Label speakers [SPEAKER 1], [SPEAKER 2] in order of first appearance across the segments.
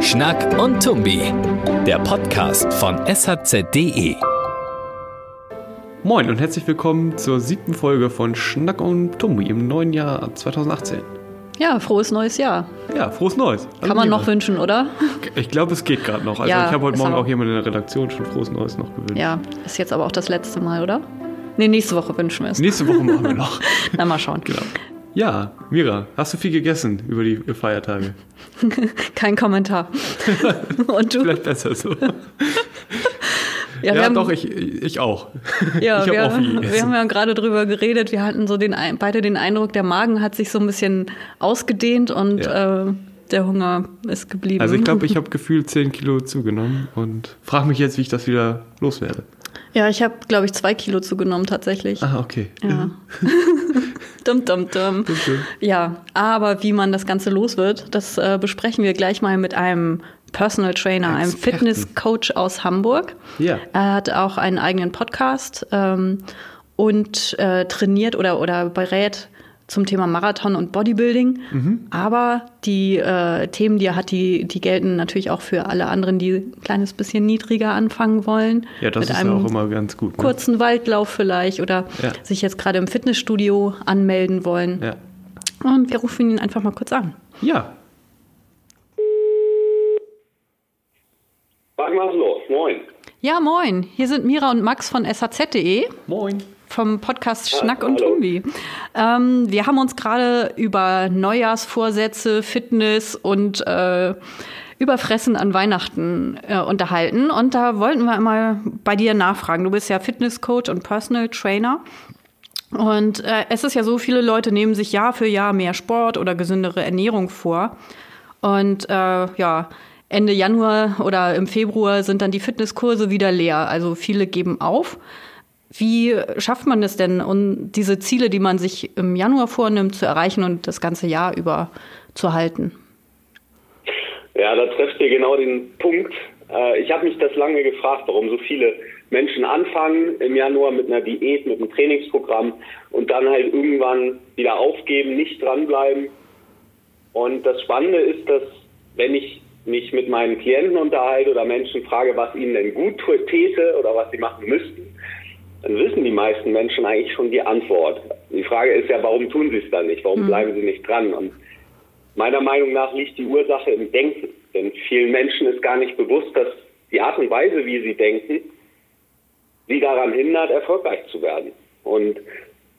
[SPEAKER 1] Schnack und Tumbi, der Podcast von shz.de.
[SPEAKER 2] Moin und herzlich willkommen zur siebten Folge von Schnack und Tumbi im neuen Jahr 2018.
[SPEAKER 3] Ja, frohes neues Jahr.
[SPEAKER 2] Ja, frohes Neues.
[SPEAKER 3] Kann man noch wünschen, oder?
[SPEAKER 2] Ich glaube, es geht gerade noch. Also
[SPEAKER 3] Ja,
[SPEAKER 2] ich habe heute Morgen
[SPEAKER 3] auch-
[SPEAKER 2] auch jemand in der Redaktion schon frohes Neues noch gewünscht.
[SPEAKER 3] Ja, ist jetzt aber auch das letzte Mal, oder? Nee, nächste Woche wünschen wir es.
[SPEAKER 2] Nächste Woche machen wir noch.
[SPEAKER 3] Na, mal schauen.
[SPEAKER 2] genau. Ja, Mira, hast du viel gegessen über die Feiertage?
[SPEAKER 3] Kein Kommentar. Und du?
[SPEAKER 2] Vielleicht besser so.
[SPEAKER 3] Ja,
[SPEAKER 2] Ja,
[SPEAKER 3] haben,
[SPEAKER 2] doch, ich, ich auch.
[SPEAKER 3] Ja,
[SPEAKER 2] ich
[SPEAKER 3] wir,
[SPEAKER 2] auch viel
[SPEAKER 3] wir haben ja gerade drüber geredet. Wir hatten so den, beide den Eindruck, der Magen hat sich so ein bisschen ausgedehnt und
[SPEAKER 2] Ja.
[SPEAKER 3] äh, der Hunger ist geblieben.
[SPEAKER 2] Also ich glaube, ich habe gefühlt 10 Kilo zugenommen und frage mich jetzt, wie ich das wieder loswerde.
[SPEAKER 3] Ja, ich habe, glaube ich, zwei Kilo zugenommen tatsächlich.
[SPEAKER 2] Ah, okay.
[SPEAKER 3] Ja. dum, dum, dum. Ja, aber wie man das Ganze los wird, das äh, besprechen wir gleich mal mit einem Personal Trainer, einem
[SPEAKER 2] Experten.
[SPEAKER 3] Fitnesscoach aus Hamburg.
[SPEAKER 2] Ja.
[SPEAKER 3] Er hat auch einen eigenen Podcast ähm, und äh, trainiert oder, oder berät zum Thema Marathon und Bodybuilding.
[SPEAKER 2] Mhm.
[SPEAKER 3] Aber die äh, Themen, die er hat, die, die gelten natürlich auch für alle anderen, die ein kleines bisschen niedriger anfangen wollen.
[SPEAKER 2] Ja, das
[SPEAKER 3] Mit
[SPEAKER 2] ist ja
[SPEAKER 3] einem
[SPEAKER 2] auch immer ganz gut. Ne?
[SPEAKER 3] kurzen Waldlauf vielleicht oder
[SPEAKER 2] Ja.
[SPEAKER 3] sich jetzt gerade im Fitnessstudio anmelden wollen.
[SPEAKER 2] Ja.
[SPEAKER 3] Und wir rufen ihn einfach mal kurz an.
[SPEAKER 2] ja,
[SPEAKER 4] mal los, moin.
[SPEAKER 3] Ja, moin. Hier sind Mira und Max von shz.de
[SPEAKER 2] moin.
[SPEAKER 3] Vom Podcast Schnack und. Tumbi. Ähm, wir haben uns gerade über Neujahrsvorsätze, Fitness und äh, Überfressen an Weihnachten äh, unterhalten. Und da wollten wir mal bei dir nachfragen. Du bist ja Fitnesscoach und Personal Trainer. Und äh, es ist ja so, viele Leute nehmen sich Jahr für Jahr mehr Sport oder gesündere Ernährung vor. Und äh, ja, Ende Januar oder im Februar sind dann die Fitnesskurse wieder leer. Also viele geben auf. Wie schafft man es denn, um diese Ziele, die man sich im Januar vornimmt, zu erreichen und das ganze Jahr über zu halten?
[SPEAKER 4] Ja, da trefft ihr genau den Punkt. Äh, Ich habe mich das lange gefragt, warum so viele Menschen anfangen im Januar mit einer Diät, mit einem Trainingsprogramm und dann halt irgendwann wieder aufgeben, nicht dranbleiben. Und das Spannende ist, dass wenn ich mich mit meinen Klienten unterhalte oder Menschen frage, was ihnen denn gut täte oder was sie machen müssten, dann wissen die meisten Menschen eigentlich schon die Antwort. Die Frage ist ja, warum tun sie es dann nicht? Warum bleiben sie nicht dran? Und meiner Meinung nach liegt die Ursache im Denken. Denn vielen Menschen ist gar nicht bewusst, dass die Art und Weise, wie sie denken, sie daran hindert, erfolgreich zu werden. Und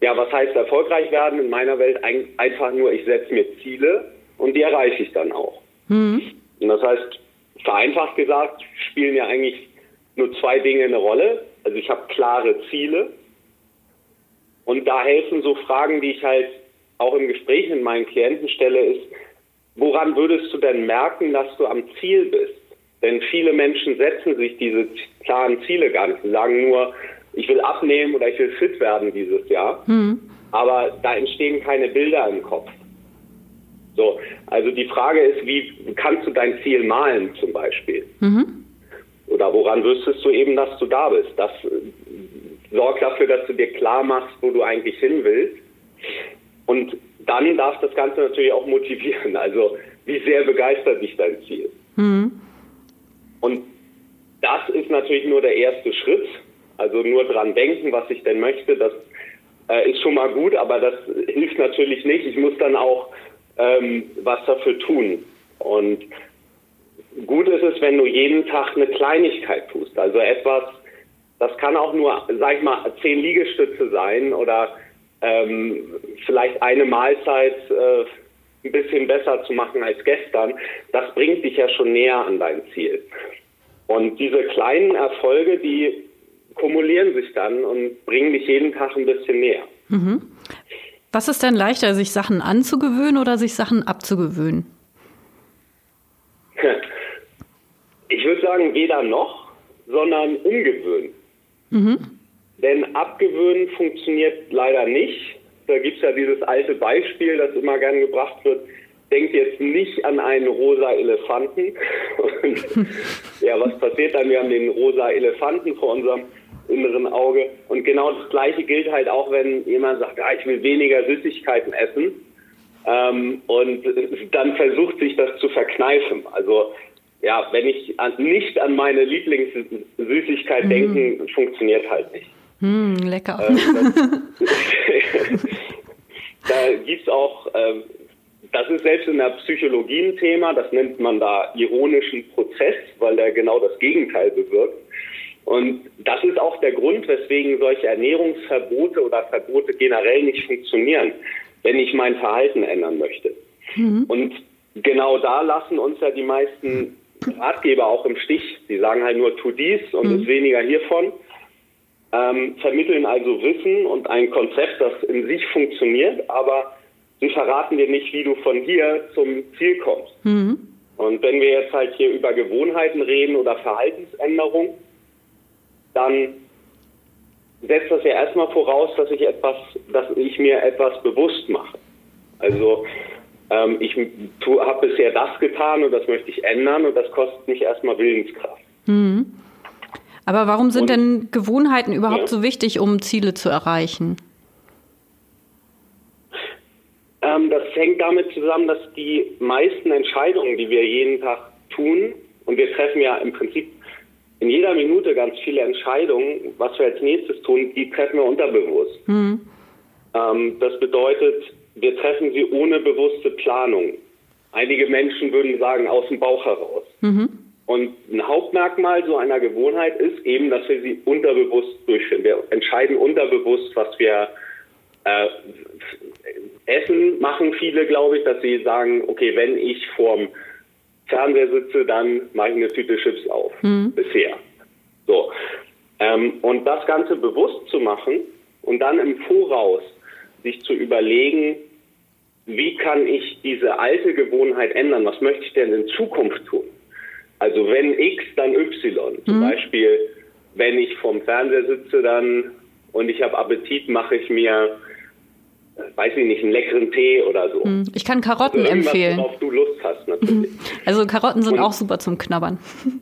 [SPEAKER 4] ja, was heißt erfolgreich werden? In meiner Welt ein, einfach nur, ich setze mir Ziele und die erreiche ich dann auch. Und das heißt, vereinfacht gesagt, spielen ja eigentlich nur zwei Dinge eine Rolle. Also ich habe klare Ziele und da helfen so Fragen, die ich halt auch im Gespräch mit meinen Klienten stelle, ist, woran würdest du denn merken, dass du am Ziel bist? Denn viele Menschen setzen sich diese klaren Ziele gar nicht. Sie sagen nur, ich will abnehmen oder ich will fit werden dieses Jahr. Aber da entstehen keine Bilder im Kopf. So, also die Frage ist, wie kannst du dein Ziel malen zum Beispiel? Oder woran wüsstest du eben, dass du da bist? Das äh, sorgt dafür, dass du dir klar machst, wo du eigentlich hin willst. Und dann darf das Ganze natürlich auch motivieren. Also wie sehr begeistert dich dein Ziel? Und das ist natürlich nur der erste Schritt. Also nur dran denken, was ich denn möchte, das äh, ist schon mal gut, aber das hilft natürlich nicht. Ich muss dann auch ähm, was dafür tun. Und gut ist es, wenn du jeden Tag eine Kleinigkeit tust. Also etwas, das kann auch nur, sag ich mal, zehn Liegestütze sein oder ähm, vielleicht eine Mahlzeit äh, ein bisschen besser zu machen als gestern. Das bringt dich ja schon näher an dein Ziel. Und diese kleinen Erfolge, die kumulieren sich dann und bringen dich jeden Tag ein bisschen näher.
[SPEAKER 3] Was ist denn leichter, sich Sachen anzugewöhnen oder sich Sachen abzugewöhnen?
[SPEAKER 4] Ich würde sagen, weder noch, sondern umgewöhnen. Denn abgewöhnen funktioniert leider nicht. Da gibt es ja dieses alte Beispiel, das immer gern gebracht wird. Denkt jetzt nicht an einen rosa Elefanten. Und ja, was passiert dann? Wir haben den rosa Elefanten vor unserem inneren Auge. Und genau das Gleiche gilt halt auch, wenn jemand sagt, ah, ich will weniger Süßigkeiten essen ähm, und dann versucht sich das zu verkneifen. Also ja, wenn ich an, nicht an meine Lieblingssüßigkeit mm. denke, funktioniert halt nicht.
[SPEAKER 3] Mm, lecker.
[SPEAKER 4] Ähm, das, da gibt es auch, ähm, das ist selbst in der Psychologie ein Thema, das nennt man da ironischen Prozess, weil der genau das Gegenteil bewirkt. Und das ist auch der Grund, weswegen solche Ernährungsverbote oder Verbote generell nicht funktionieren, wenn ich mein Verhalten ändern möchte. Mhm. Und genau da lassen uns ja die meisten Ratgeber auch im Stich. Sie sagen halt nur, tu dies und mhm. ist weniger hiervon. Ähm, vermitteln also Wissen und ein Konzept, das in sich funktioniert, aber sie verraten dir nicht, wie du von hier zum Ziel kommst. Mhm. Und wenn wir jetzt halt hier über Gewohnheiten reden oder Verhaltensänderung, dann setzt das ja erstmal voraus, dass ich etwas, dass ich mir etwas bewusst mache. Also ähm, ich habe bisher das getan und das möchte ich ändern und das kostet mich erstmal Willenskraft.
[SPEAKER 3] Mhm. Aber warum sind und, denn Gewohnheiten überhaupt ja. so wichtig, um Ziele zu erreichen?
[SPEAKER 4] Ähm, das hängt damit zusammen, dass die meisten Entscheidungen, die wir jeden Tag tun, und wir treffen ja im Prinzip in jeder Minute ganz viele Entscheidungen, was wir als nächstes tun, die treffen wir unterbewusst. Mhm. Ähm, das bedeutet, wir treffen sie ohne bewusste Planung. Einige Menschen würden sagen, aus dem Bauch heraus. Mhm. Und ein Hauptmerkmal so einer Gewohnheit ist eben, dass wir sie unterbewusst durchführen. Wir entscheiden unterbewusst, was wir äh, essen, machen viele, glaube ich, dass sie sagen, okay, wenn ich vorm Fernseher sitze, dann mache ich eine Tüte Chips auf. Mhm. Bisher. So. Ähm, und das Ganze bewusst zu machen und dann im Voraus sich zu überlegen, wie kann ich diese alte Gewohnheit ändern? Was möchte ich denn in Zukunft tun? Also wenn X, dann Y. Mhm. Zum Beispiel, wenn ich vorm Fernseher sitze dann und ich habe Appetit, mache ich mir weiß ich nicht, einen leckeren Tee oder so.
[SPEAKER 3] Hm, ich kann Karotten also empfehlen.
[SPEAKER 4] Worauf du Lust hast, natürlich.
[SPEAKER 3] Also Karotten sind Und, auch super zum Knabbern.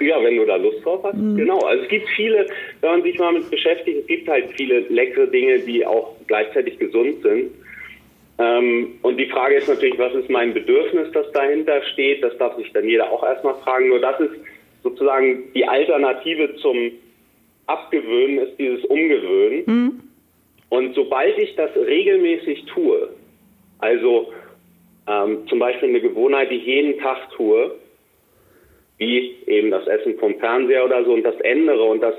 [SPEAKER 4] ja, wenn du da Lust drauf hast, mhm. genau. Also es gibt viele, wenn man sich mal mit beschäftigt, es gibt halt viele leckere Dinge, die auch gleichzeitig gesund sind. Ähm, und die Frage ist natürlich, was ist mein Bedürfnis, das dahinter steht? Das darf sich dann jeder auch erstmal fragen. Nur das ist sozusagen die Alternative zum Abgewöhnen, ist dieses Umgewöhnen. Mhm. Und sobald ich das regelmäßig tue, also ähm, zum Beispiel eine Gewohnheit, die ich jeden Tag tue, wie eben das Essen vom Fernseher oder so, und das ändere und das,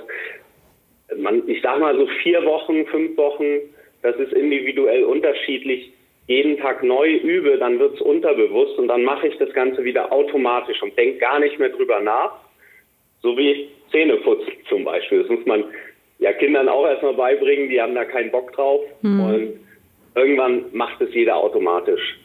[SPEAKER 4] man, ich sag mal so vier Wochen, fünf Wochen, das ist individuell unterschiedlich, jeden Tag neu übe, dann wird es unterbewusst und dann mache ich das Ganze wieder automatisch und denke gar nicht mehr drüber nach. So wie Zähneputzen zum Beispiel. Das muss man ja Kindern auch erstmal beibringen, die haben da keinen Bock drauf. Mhm. Und irgendwann macht es jeder automatisch.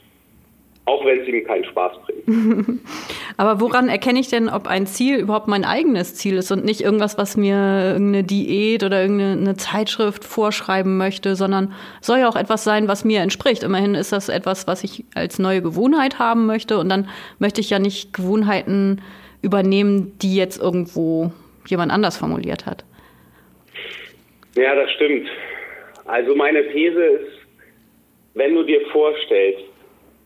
[SPEAKER 4] Auch wenn es ihm keinen Spaß bringt.
[SPEAKER 3] Aber woran erkenne ich denn, ob ein Ziel überhaupt mein eigenes Ziel ist und nicht irgendwas, was mir irgendeine Diät oder irgendeine Zeitschrift vorschreiben möchte, sondern soll ja auch etwas sein, was mir entspricht. Immerhin ist das etwas, was ich als neue Gewohnheit haben möchte und dann möchte ich ja nicht Gewohnheiten übernehmen, die jetzt irgendwo jemand anders formuliert hat.
[SPEAKER 4] Ja, das stimmt. Also meine These ist, wenn du dir vorstellst,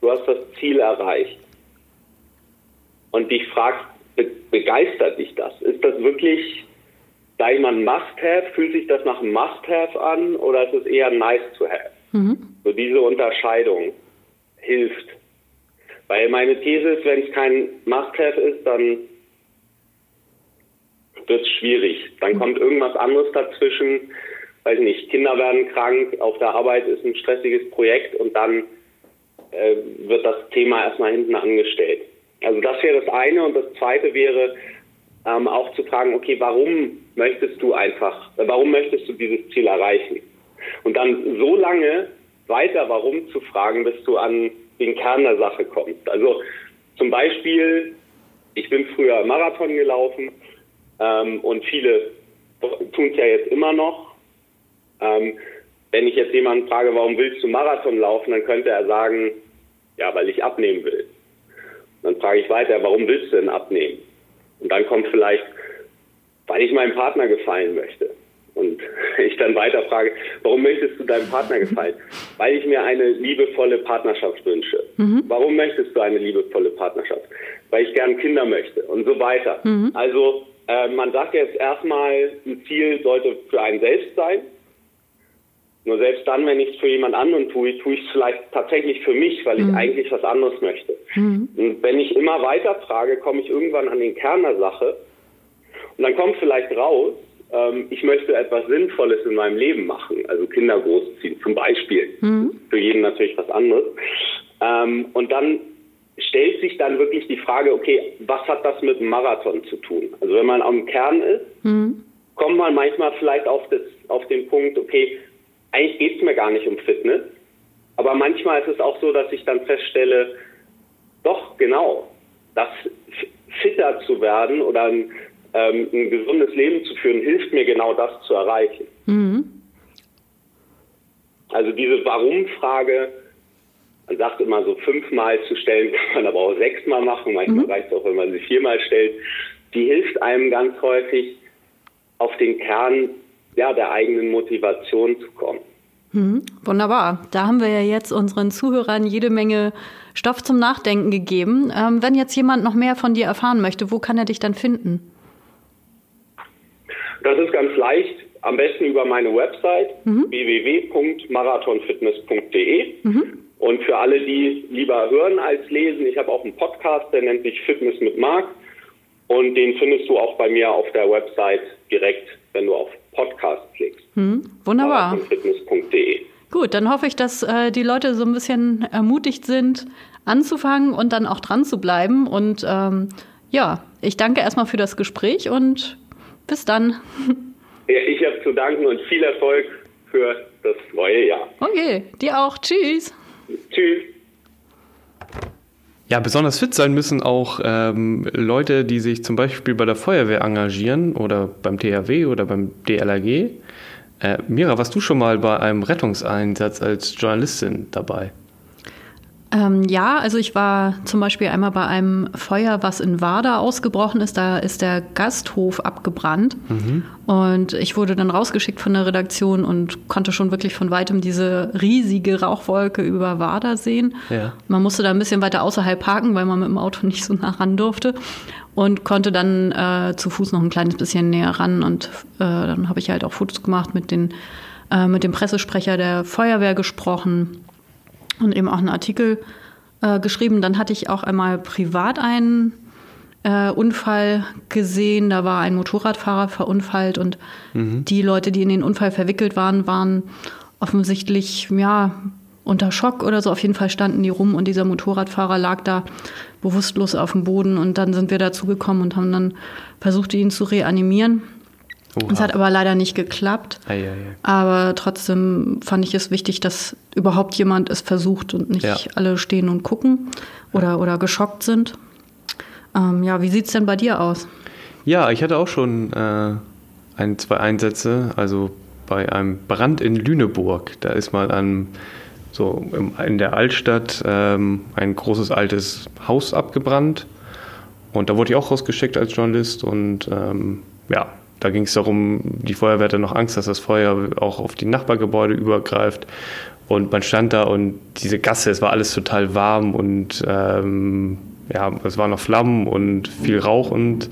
[SPEAKER 4] du hast das Ziel erreicht und dich fragst, be begeistert dich das? Ist das wirklich, sag ich mal, ein Must-Have? Fühlt sich das nach einem Must-Have an oder ist es eher nice to have? Mhm. So diese Unterscheidung hilft. Weil meine These ist, wenn es kein Must-Have ist, dann wird es schwierig. Dann mhm. kommt irgendwas anderes dazwischen. Weiß nicht, Kinder werden krank, auf der Arbeit ist ein stressiges Projekt und dann äh, wird das Thema erstmal hinten angestellt. Also das wäre das eine und das zweite wäre ähm, auch zu fragen, okay, warum möchtest du einfach, warum möchtest du dieses Ziel erreichen? Und dann so lange weiter warum zu fragen, bis du an den Kern der Sache kommst. Also zum Beispiel, ich bin früher Marathon gelaufen ähm, und viele tun es ja jetzt immer noch. Ähm, wenn ich jetzt jemanden frage, warum willst du Marathon laufen, dann könnte er sagen, ja, weil ich abnehmen will. Dann frage ich weiter, warum willst du denn abnehmen? Und dann kommt vielleicht, weil ich meinem Partner gefallen möchte. Und ich dann weiter frage, warum möchtest du deinem Partner gefallen? Weil ich mir eine liebevolle Partnerschaft wünsche. Mhm. Warum möchtest du eine liebevolle Partnerschaft? Weil ich gern Kinder möchte und so weiter. Mhm. Also äh, man sagt jetzt erstmal, ein Ziel sollte für einen selbst sein. Nur selbst dann, wenn ich es für jemand anderen tue, tue ich es vielleicht tatsächlich für mich, weil ich mhm. eigentlich was anderes möchte. Mhm. Und wenn ich immer weiter frage, komme ich irgendwann an den Kern der Sache. Und dann kommt vielleicht raus, ähm, ich möchte etwas Sinnvolles in meinem Leben machen, also Kinder großziehen zum Beispiel. Mhm. Für jeden natürlich was anderes. Ähm, und dann stellt sich dann wirklich die Frage, okay, was hat das mit dem Marathon zu tun? Also wenn man am Kern ist, mhm. kommt man manchmal vielleicht auf, das, auf den Punkt, okay, eigentlich geht es mir gar nicht um Fitness, aber manchmal ist es auch so, dass ich dann feststelle, doch, genau, das fitter zu werden oder ein, ähm, ein gesundes Leben zu führen, hilft mir genau das zu erreichen. Mhm. Also diese Warum-Frage, man sagt immer so fünfmal zu stellen, kann man aber auch sechsmal machen. Manchmal mhm. reicht es auch, wenn man sie viermal stellt. Die hilft einem ganz häufig, auf den Kern ja, der eigenen Motivation zu kommen.
[SPEAKER 3] Mhm, wunderbar. Da haben wir ja jetzt unseren Zuhörern jede Menge Stoff zum Nachdenken gegeben. Ähm, wenn jetzt jemand noch mehr von dir erfahren möchte, wo kann er dich dann finden?
[SPEAKER 4] Das ist ganz leicht. Am besten über meine Website mhm. www.marathonfitness.de. Mhm. Und für alle, die lieber hören als lesen, ich habe auch einen Podcast, der nennt sich Fitness mit Marc. Und den findest du auch bei mir auf der Website direkt, wenn du auf Podcast klickst.
[SPEAKER 3] Hm, wunderbar.
[SPEAKER 4] Fitness.de.
[SPEAKER 3] Gut, dann hoffe ich, dass äh, die Leute so ein bisschen ermutigt sind, anzufangen und dann auch dran zu bleiben. Und ähm, ja, ich danke erstmal für das Gespräch und bis dann.
[SPEAKER 4] Ja, ich habe zu danken und viel Erfolg für das neue Jahr.
[SPEAKER 3] Okay, dir auch. Tschüss.
[SPEAKER 4] Tschüss.
[SPEAKER 2] Ja, besonders fit sein müssen auch ähm, Leute, die sich zum Beispiel bei der Feuerwehr engagieren oder beim THW oder beim DLRG. Äh, Mira, warst du schon mal bei einem Rettungseinsatz als Journalistin dabei?
[SPEAKER 3] Ähm, ja, also ich war zum Beispiel einmal bei einem Feuer, was in Warda ausgebrochen ist. Da ist der Gasthof abgebrannt. Mhm. Und ich wurde dann rausgeschickt von der Redaktion und konnte schon wirklich von weitem diese riesige Rauchwolke über Warda sehen. Ja. Man musste da ein bisschen weiter außerhalb parken, weil man mit dem Auto nicht so nah ran durfte. Und konnte dann äh, zu Fuß noch ein kleines bisschen näher ran. Und äh, dann habe ich halt auch Fotos gemacht mit, den, äh, mit dem Pressesprecher der Feuerwehr gesprochen und eben auch einen Artikel äh, geschrieben. Dann hatte ich auch einmal privat einen äh, Unfall gesehen. Da war ein Motorradfahrer verunfallt und mhm. die Leute, die in den Unfall verwickelt waren, waren offensichtlich ja unter Schock oder so. Auf jeden Fall standen die rum und dieser Motorradfahrer lag da bewusstlos auf dem Boden und dann sind wir dazu gekommen und haben dann versucht, ihn zu reanimieren. Es hat aber leider nicht geklappt. Ei, ei, ei. Aber trotzdem fand ich es wichtig, dass überhaupt jemand es versucht und nicht ja. alle stehen und gucken oder, oder geschockt sind. Ähm, ja, wie sieht es denn bei dir aus?
[SPEAKER 2] Ja, ich hatte auch schon äh, ein, zwei Einsätze. Also bei einem Brand in Lüneburg. Da ist mal an, so in der Altstadt ähm, ein großes altes Haus abgebrannt. Und da wurde ich auch rausgeschickt als Journalist und ähm, ja, da ging es darum, die Feuerwehr hatte noch Angst, dass das Feuer auch auf die Nachbargebäude übergreift. Und man stand da und diese Gasse, es war alles total warm und ähm, ja, es waren noch Flammen und viel Rauch und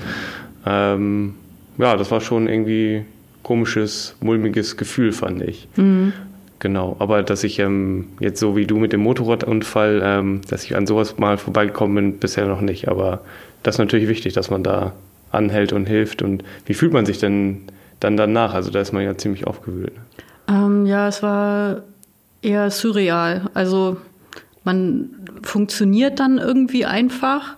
[SPEAKER 2] ähm, ja, das war schon irgendwie komisches, mulmiges Gefühl, fand ich. Mhm. Genau, aber dass ich ähm, jetzt so wie du mit dem Motorradunfall, ähm, dass ich an sowas mal vorbeigekommen bin, bisher noch nicht. Aber das ist natürlich wichtig, dass man da anhält und hilft. Und wie fühlt man sich denn dann danach? Also da ist man ja ziemlich aufgewühlt. Ne?
[SPEAKER 3] Ähm, ja, es war eher surreal. Also man funktioniert dann irgendwie einfach,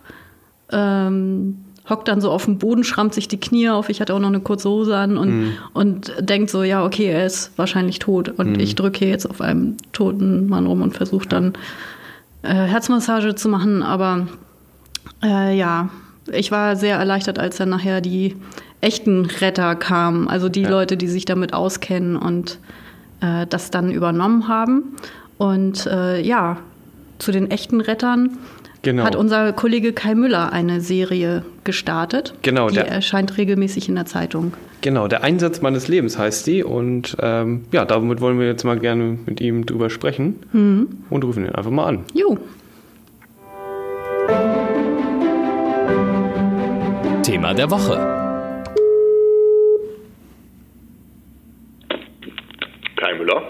[SPEAKER 3] ähm, hockt dann so auf dem Boden, schrammt sich die Knie auf. Ich hatte auch noch eine kurze Hose an und, mhm. und denkt so, ja, okay, er ist wahrscheinlich tot. Und mhm. ich drücke jetzt auf einem toten Mann rum und versuche dann äh, Herzmassage zu machen. Aber äh, ja, ich war sehr erleichtert, als dann nachher die echten Retter kamen, also die ja. Leute, die sich damit auskennen und äh, das dann übernommen haben. Und äh, ja, zu den echten Rettern genau. hat unser Kollege Kai Müller eine Serie gestartet.
[SPEAKER 2] Genau,
[SPEAKER 3] die erscheint regelmäßig in der Zeitung.
[SPEAKER 2] Genau, der Einsatz meines Lebens heißt die. Und ähm, ja, damit wollen wir jetzt mal gerne mit ihm drüber sprechen mhm. und rufen ihn einfach mal an.
[SPEAKER 3] Jo.
[SPEAKER 1] Thema der Woche.
[SPEAKER 5] Kai Müller.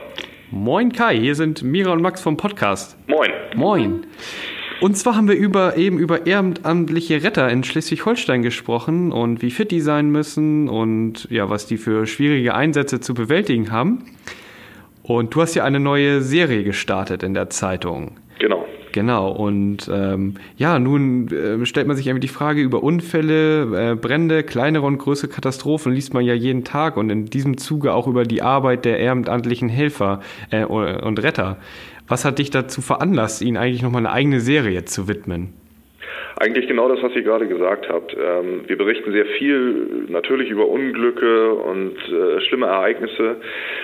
[SPEAKER 2] Moin Kai, hier sind Mira und Max vom Podcast.
[SPEAKER 5] Moin.
[SPEAKER 2] Moin. Und zwar haben wir über, eben über ehrenamtliche Retter in Schleswig-Holstein gesprochen und wie fit die sein müssen und ja, was die für schwierige Einsätze zu bewältigen haben. Und du hast ja eine neue Serie gestartet in der Zeitung.
[SPEAKER 5] Genau.
[SPEAKER 2] Genau, und ähm, ja, nun äh, stellt man sich irgendwie die Frage über Unfälle, äh, Brände, kleinere und größere Katastrophen liest man ja jeden Tag und in diesem Zuge auch über die Arbeit der ehrenamtlichen Helfer äh, und Retter. Was hat dich dazu veranlasst, ihnen eigentlich nochmal eine eigene Serie zu widmen?
[SPEAKER 5] Eigentlich genau das, was ihr gerade gesagt habt. Ähm, wir berichten sehr viel natürlich über Unglücke und äh, schlimme Ereignisse,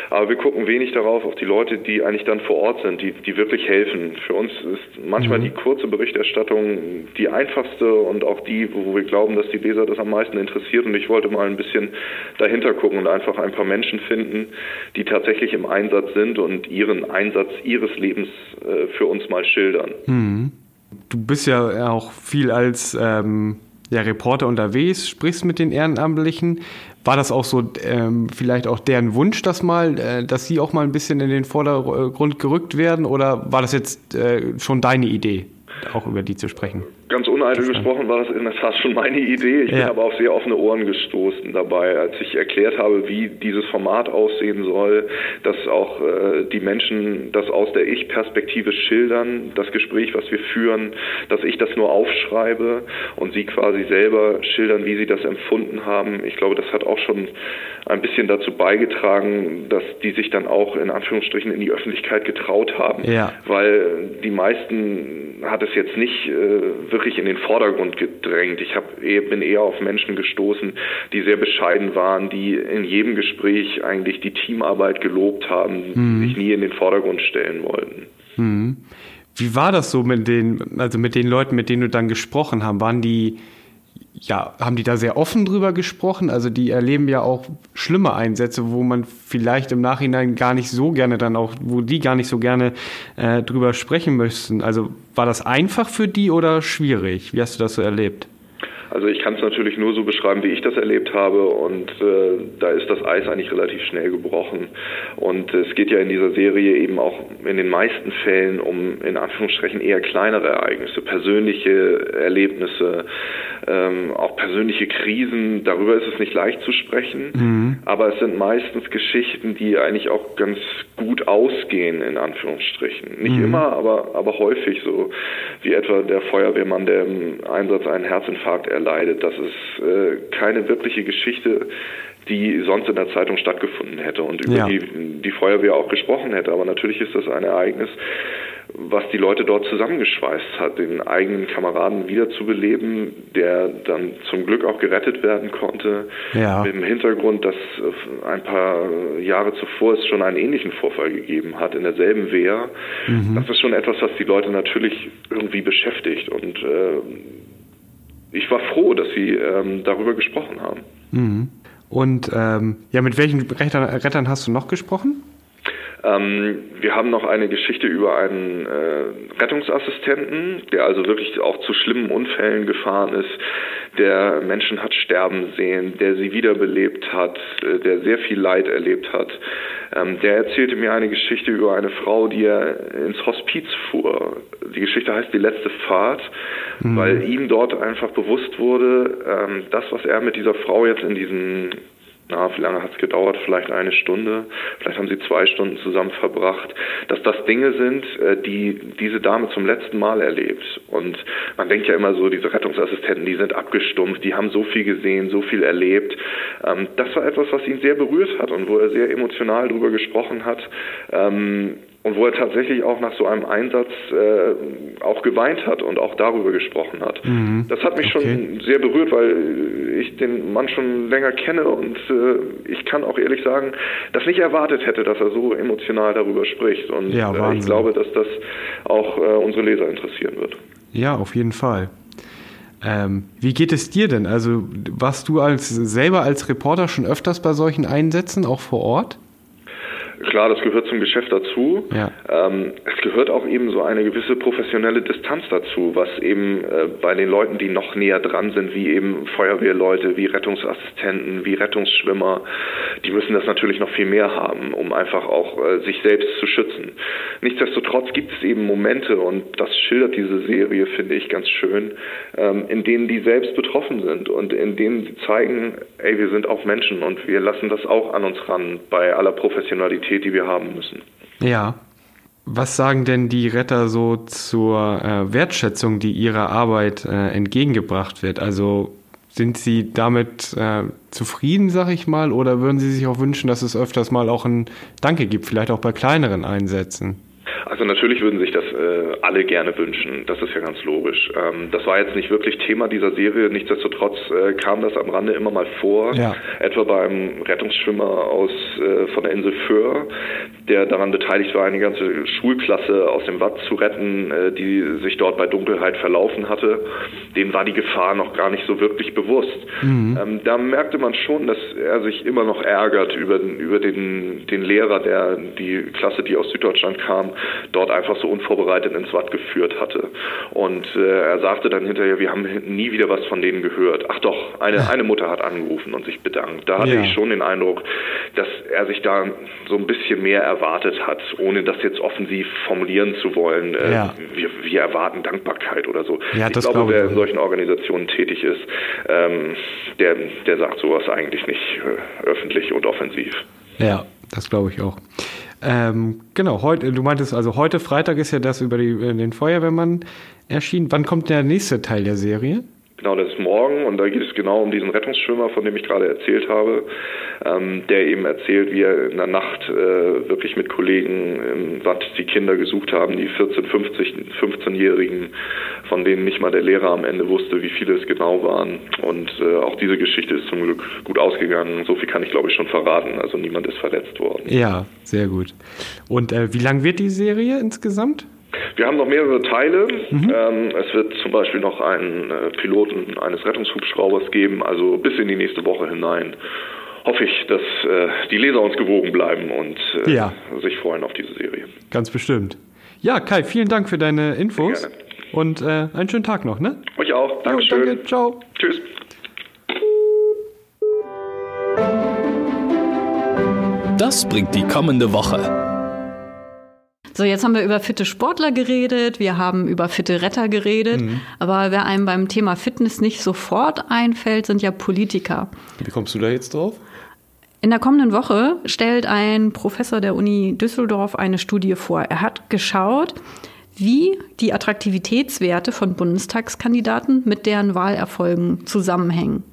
[SPEAKER 5] aber wir gucken wenig darauf, auf die Leute, die eigentlich dann vor Ort sind, die, die wirklich helfen. Für uns ist manchmal mhm. die kurze Berichterstattung die einfachste und auch die, wo wir glauben, dass die Leser das am meisten interessiert. Und ich wollte mal ein bisschen dahinter gucken und einfach ein paar Menschen finden, die tatsächlich im Einsatz sind und ihren Einsatz ihres Lebens äh, für uns mal schildern.
[SPEAKER 2] Mhm du bist ja auch viel als ähm, ja, Reporter unterwegs, sprichst mit den Ehrenamtlichen. War das auch so ähm, vielleicht auch deren Wunsch, dass mal, äh, dass sie auch mal ein bisschen in den Vordergrund gerückt werden oder war das jetzt äh, schon deine Idee, auch über die zu sprechen?
[SPEAKER 5] Ganz uneitel gesprochen war das in der Tat schon meine Idee. Ich ja. bin aber auf sehr offene Ohren gestoßen dabei, als ich erklärt habe, wie dieses Format aussehen soll, dass auch äh, die Menschen das aus der Ich-Perspektive schildern, das Gespräch, was wir führen, dass ich das nur aufschreibe und sie quasi selber schildern, wie sie das empfunden haben. Ich glaube, das hat auch schon ein bisschen dazu beigetragen, dass die sich dann auch in Anführungsstrichen in die Öffentlichkeit getraut haben,
[SPEAKER 2] ja.
[SPEAKER 5] weil die meisten hat es jetzt nicht äh, wirklich in den Vordergrund gedrängt. Ich hab, bin eher auf Menschen gestoßen, die sehr bescheiden waren, die in jedem Gespräch eigentlich die Teamarbeit gelobt haben, mhm. sich nie in den Vordergrund stellen wollten.
[SPEAKER 2] Mhm. Wie war das so mit den, also mit den Leuten, mit denen du dann gesprochen hast? Waren die, ja, haben die da sehr offen drüber gesprochen? Also die erleben ja auch schlimme Einsätze, wo man vielleicht im Nachhinein gar nicht so gerne dann auch, wo die gar nicht so gerne äh, drüber sprechen möchten. Also war das einfach für die oder schwierig? Wie hast du das so erlebt?
[SPEAKER 5] Also ich kann es natürlich nur so beschreiben, wie ich das erlebt habe und äh, da ist das Eis eigentlich relativ schnell gebrochen. Und es geht ja in dieser Serie eben auch in den meisten Fällen um in Anführungsstrichen eher kleinere Ereignisse, persönliche Erlebnisse, ähm, auch persönliche Krisen. Darüber ist es nicht leicht zu sprechen, mhm. aber es sind meistens Geschichten, die eigentlich auch ganz gut ausgehen in Anführungsstrichen. Nicht mhm. immer, aber aber häufig so, wie etwa der Feuerwehrmann, der im Einsatz einen Herzinfarkt erleidet. Das ist äh, keine wirkliche Geschichte, die sonst in der Zeitung stattgefunden hätte und über ja. die die Feuerwehr auch gesprochen hätte. Aber natürlich ist das ein Ereignis, was die Leute dort zusammengeschweißt hat, den eigenen Kameraden wiederzubeleben, der dann zum Glück auch gerettet werden konnte. Ja. Mit dem Hintergrund, dass ein paar Jahre zuvor es schon einen ähnlichen Vorfall gegeben hat in derselben Wehr. Mhm. Das ist schon etwas, was die Leute natürlich irgendwie beschäftigt und äh, ich war froh, dass Sie ähm, darüber gesprochen haben.
[SPEAKER 2] Mhm. Und ähm, ja, mit welchen Rettern, Rettern, hast du noch gesprochen?
[SPEAKER 5] Ähm, wir haben noch eine Geschichte über einen äh, Rettungsassistenten, der also wirklich auch zu schlimmen Unfällen gefahren ist, der Menschen hat sterben sehen, der sie wiederbelebt hat, äh, der sehr viel Leid erlebt hat. Ähm, der erzählte mir eine Geschichte über eine Frau, die er ins Hospiz fuhr. Die Geschichte heißt Die letzte Fahrt, mhm. weil ihm dort einfach bewusst wurde, ähm, das, was er mit dieser Frau jetzt in diesen na, wie lange hat es gedauert? Vielleicht eine Stunde, vielleicht haben sie zwei Stunden zusammen verbracht, dass das Dinge sind, äh, die diese Dame zum letzten Mal erlebt. Und man denkt ja immer so, diese Rettungsassistenten, die sind abgestumpft, die haben so viel gesehen, so viel erlebt. Ähm, das war etwas, was ihn sehr berührt hat und wo er sehr emotional darüber gesprochen hat. Und wo er tatsächlich auch nach so einem Einsatz äh, auch geweint hat und auch darüber gesprochen hat. Mhm. Das hat mich okay. schon sehr berührt, weil ich den Mann schon länger kenne und äh, ich kann auch ehrlich sagen, das nicht erwartet hätte, dass er so emotional darüber spricht. Und ja, äh, ich glaube, dass das auch äh, unsere Leser interessieren wird.
[SPEAKER 2] Ja, auf jeden Fall. Ähm, wie geht es dir denn? Also warst du als selber als Reporter schon öfters bei solchen Einsätzen, auch vor Ort?
[SPEAKER 5] Klar, das gehört zum Geschäft dazu.
[SPEAKER 2] Ja.
[SPEAKER 5] Ähm, es gehört auch eben so eine gewisse professionelle Distanz dazu, was eben äh, bei den Leuten, die noch näher dran sind, wie eben Feuerwehrleute, wie Rettungsassistenten, wie Rettungsschwimmer, die müssen das natürlich noch viel mehr haben, um einfach auch äh, sich selbst zu schützen. Nichtsdestotrotz gibt es eben Momente, und das schildert diese Serie, finde ich, ganz schön, ähm, in denen die selbst betroffen sind und in denen sie zeigen, ey, wir sind auch Menschen und wir lassen das auch an uns ran bei aller Professionalität Qualität, die wir haben müssen.
[SPEAKER 2] Ja. Was sagen denn die Retter so zur äh, Wertschätzung, die ihrer Arbeit äh, entgegengebracht wird? Also sind Sie damit äh, zufrieden, sag ich mal, oder würden Sie sich auch wünschen, dass es öfters mal auch ein Danke gibt, vielleicht auch bei kleineren Einsätzen?
[SPEAKER 5] Also natürlich würden sich das äh, alle gerne wünschen. Das ist ja ganz logisch. Ähm, das war jetzt nicht wirklich Thema dieser Serie. Nichtsdestotrotz äh, kam das am Rande immer mal vor.
[SPEAKER 2] Ja.
[SPEAKER 5] Etwa beim Rettungsschwimmer aus äh, von der Insel Föhr, der daran beteiligt war, eine ganze Schulklasse aus dem Watt zu retten, äh, die sich dort bei Dunkelheit verlaufen hatte. Dem war die Gefahr noch gar nicht so wirklich bewusst.
[SPEAKER 2] Mhm.
[SPEAKER 5] Ähm, da merkte man schon, dass er sich immer noch ärgert über, über den, den Lehrer, der die Klasse, die aus Süddeutschland kam, dort einfach so unvorbereitet ins Watt geführt hatte. Und äh, er sagte dann hinterher, wir haben nie wieder was von denen gehört. Ach doch, eine, eine Mutter hat angerufen und sich bedankt. Da hatte
[SPEAKER 2] Ja.
[SPEAKER 5] ich schon den Eindruck, dass er sich da so ein bisschen mehr erwartet hat, ohne das jetzt offensiv formulieren zu wollen. Äh,
[SPEAKER 2] Ja.
[SPEAKER 5] wir, wir erwarten Dankbarkeit oder so.
[SPEAKER 2] Ja,
[SPEAKER 5] ich glaube,
[SPEAKER 2] glaube ich
[SPEAKER 5] wer in solchen Organisationen tätig ist, ähm, der, der sagt sowas eigentlich nicht äh, öffentlich und offensiv.
[SPEAKER 2] Ja, das glaube ich auch. Ähm, genau, heute, du meintest also heute Freitag ist ja das über die, äh, den Feuerwehrmann erschienen. Wann kommt der nächste Teil der Serie?
[SPEAKER 5] Genau, das ist morgen und da geht es genau um diesen Rettungsschwimmer, von dem ich gerade erzählt habe, ähm, der eben erzählt, wie er in der Nacht äh, wirklich mit Kollegen im Watt die Kinder gesucht haben, die 14, 50, 15-Jährigen, von denen nicht mal der Lehrer am Ende wusste, wie viele es genau waren. Und äh, auch diese Geschichte ist zum Glück gut ausgegangen. So viel kann ich glaube ich schon verraten. Also niemand ist verletzt worden.
[SPEAKER 2] Ja, sehr gut. Und äh, wie lang wird die Serie insgesamt?
[SPEAKER 5] Wir haben noch mehrere Teile. Ähm, es wird zum Beispiel noch einen äh, Piloten eines Rettungshubschraubers geben, also bis in die nächste Woche hinein. Hoffe ich, dass äh, die Leser uns gewogen bleiben und äh,
[SPEAKER 2] Ja.
[SPEAKER 5] sich freuen auf diese Serie.
[SPEAKER 2] Ganz bestimmt. Ja, Kai, vielen Dank für deine Infos
[SPEAKER 5] gerne.
[SPEAKER 2] und äh, einen schönen Tag noch, ne?
[SPEAKER 5] Euch auch. Dankeschön.
[SPEAKER 2] Jo, danke, ciao.
[SPEAKER 5] Tschüss.
[SPEAKER 1] Das bringt die kommende Woche.
[SPEAKER 3] So, jetzt haben wir über fitte Sportler geredet, wir haben über fitte Retter geredet, aber wer einem beim Thema Fitness nicht sofort einfällt, sind ja Politiker.
[SPEAKER 2] Wie kommst du da jetzt drauf?
[SPEAKER 3] In der kommenden Woche stellt ein Professor der Uni Düsseldorf eine Studie vor. Er hat geschaut, wie die Attraktivitätswerte von Bundestagskandidaten mit deren Wahlerfolgen zusammenhängen.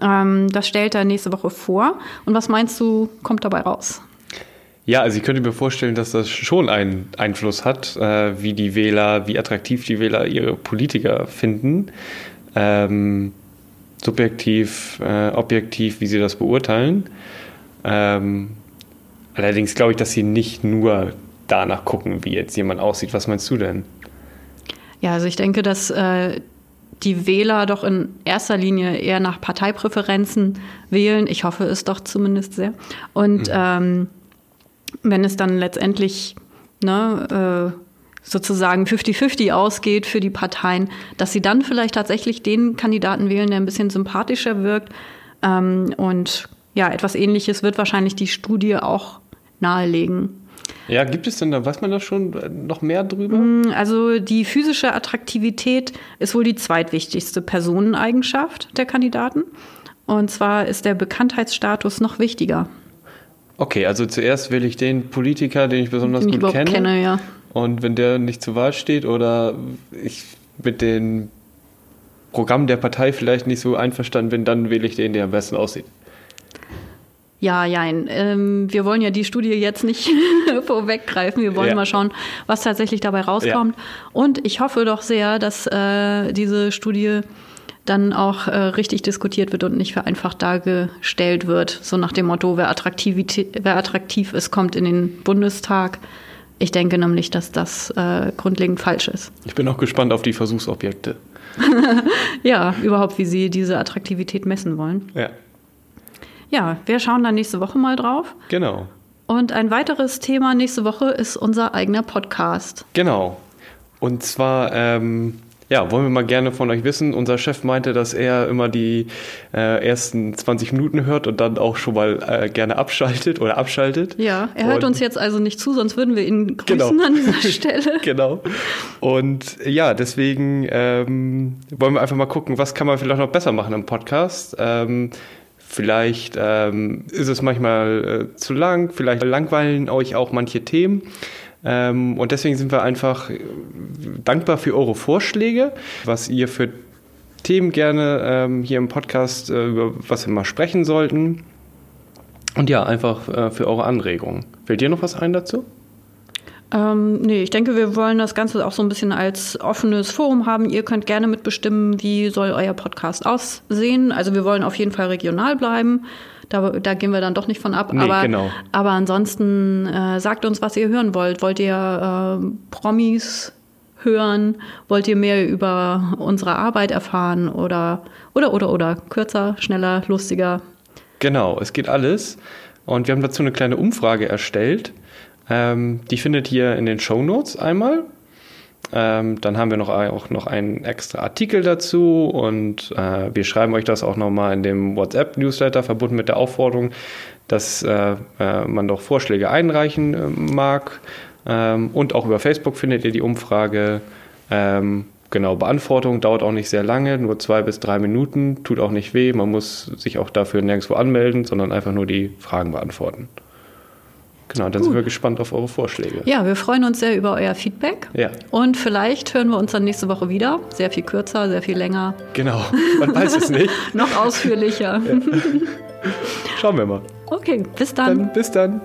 [SPEAKER 3] Ähm, das stellt er nächste Woche vor. Und was meinst du, kommt dabei raus?
[SPEAKER 2] Ja, also ich könnte mir vorstellen, dass das schon einen Einfluss hat, äh, wie die Wähler, wie attraktiv die Wähler ihre Politiker finden. Ähm, subjektiv, äh, objektiv, wie sie das beurteilen. Ähm, allerdings glaube ich, dass sie nicht nur danach gucken, wie jetzt jemand aussieht. Was meinst du denn?
[SPEAKER 3] Ja, also ich denke, dass äh, die Wähler doch in erster Linie eher nach Parteipräferenzen wählen. Ich hoffe es doch zumindest sehr. Und ähm, wenn es dann letztendlich ne, äh, sozusagen 50-50 ausgeht für die Parteien, dass sie dann vielleicht tatsächlich den Kandidaten wählen, der ein bisschen sympathischer wirkt. Ähm, und ja, etwas ähnliches wird wahrscheinlich die Studie auch nahelegen.
[SPEAKER 2] Ja, gibt es denn da, weiß man da schon noch mehr drüber?
[SPEAKER 3] Also die physische Attraktivität ist wohl die zweitwichtigste Personeneigenschaft der Kandidaten. Und zwar ist der Bekanntheitsstatus noch wichtiger,
[SPEAKER 2] Okay, also zuerst wähle ich den Politiker, den ich besonders
[SPEAKER 3] den ich
[SPEAKER 2] gut
[SPEAKER 3] überhaupt
[SPEAKER 2] kenne.
[SPEAKER 3] kenne, ja.
[SPEAKER 2] Und wenn der nicht zur Wahl steht oder ich mit dem Programm der Partei vielleicht nicht so einverstanden bin, dann wähle ich den, der am besten aussieht.
[SPEAKER 3] Ja, jein. Ähm, wir wollen ja die Studie jetzt nicht vorweggreifen. Wir wollen
[SPEAKER 2] Ja.
[SPEAKER 3] mal schauen, was tatsächlich dabei rauskommt. Und ich hoffe doch sehr, dass äh, diese Studie dann auch äh, richtig diskutiert wird und nicht vereinfacht dargestellt wird. So nach dem Motto, wer, wer attraktiv ist, kommt in den Bundestag. Ich denke nämlich, dass das äh, grundlegend falsch ist.
[SPEAKER 2] Ich bin auch gespannt auf die Versuchsobjekte.
[SPEAKER 3] ja, überhaupt, wie sie diese Attraktivität messen wollen.
[SPEAKER 2] Ja.
[SPEAKER 3] Ja, wir schauen dann nächste Woche mal drauf.
[SPEAKER 2] Genau.
[SPEAKER 3] Und ein weiteres Thema nächste Woche ist unser eigener Podcast.
[SPEAKER 2] Genau. Und zwar, ähm, ja, wollen wir mal gerne von euch wissen. Unser Chef meinte, dass er immer die äh, ersten 20 Minuten hört und dann auch schon mal äh, gerne abschaltet oder abschaltet.
[SPEAKER 3] Ja, er hört
[SPEAKER 2] und,
[SPEAKER 3] uns jetzt also nicht zu, sonst würden wir ihn grüßen
[SPEAKER 2] Genau.
[SPEAKER 3] an dieser Stelle.
[SPEAKER 2] Genau. Und ja, deswegen ähm, wollen wir einfach mal gucken, was kann man vielleicht noch besser machen im Podcast. Ähm, vielleicht ähm, ist es manchmal äh, zu lang, vielleicht langweilen euch auch manche Themen. Ähm, und deswegen sind wir einfach äh, dankbar für eure Vorschläge, was ihr für Themen gerne ähm, hier im Podcast, äh, über was wir mal sprechen sollten. Und ja, einfach äh, für eure Anregungen. Fällt dir noch was ein dazu?
[SPEAKER 3] Ähm, nee, ich denke, wir wollen das Ganze auch so ein bisschen als offenes Forum haben. Ihr könnt gerne mitbestimmen, wie soll euer Podcast aussehen. Also wir wollen auf jeden Fall regional bleiben. Da, da gehen wir dann doch nicht von ab.
[SPEAKER 2] Nee,
[SPEAKER 3] aber,
[SPEAKER 2] genau.
[SPEAKER 3] aber ansonsten äh, sagt uns, was ihr hören wollt. Wollt ihr äh, Promis hören? Wollt ihr mehr über unsere Arbeit erfahren? Oder, oder, oder, oder. Kürzer, schneller, lustiger.
[SPEAKER 2] Genau, es geht alles. Und wir haben dazu eine kleine Umfrage erstellt. Ähm, die findet ihr in den Show Notes einmal. Ähm, dann haben wir noch, auch noch einen extra Artikel dazu und äh, wir schreiben euch das auch nochmal in dem WhatsApp-Newsletter, verbunden mit der Aufforderung, dass äh, äh, man doch Vorschläge einreichen äh, mag. Ähm, und auch über Facebook findet ihr die Umfrage. Ähm, genau, Beantwortung dauert auch nicht sehr lange, nur zwei bis drei Minuten, tut auch nicht weh. Man muss sich auch dafür nirgendwo anmelden, sondern einfach nur die Fragen beantworten. Genau, dann sind wir gespannt auf eure Vorschläge.
[SPEAKER 3] Ja, wir freuen uns sehr über euer Feedback.
[SPEAKER 2] Ja.
[SPEAKER 3] Und vielleicht hören wir uns dann nächste Woche wieder. Sehr viel kürzer, sehr viel länger,
[SPEAKER 2] Genau, man weiß es nicht.
[SPEAKER 3] noch ausführlicher.
[SPEAKER 2] Schauen wir mal.
[SPEAKER 3] Okay, bis dann.
[SPEAKER 2] Dann bis dann.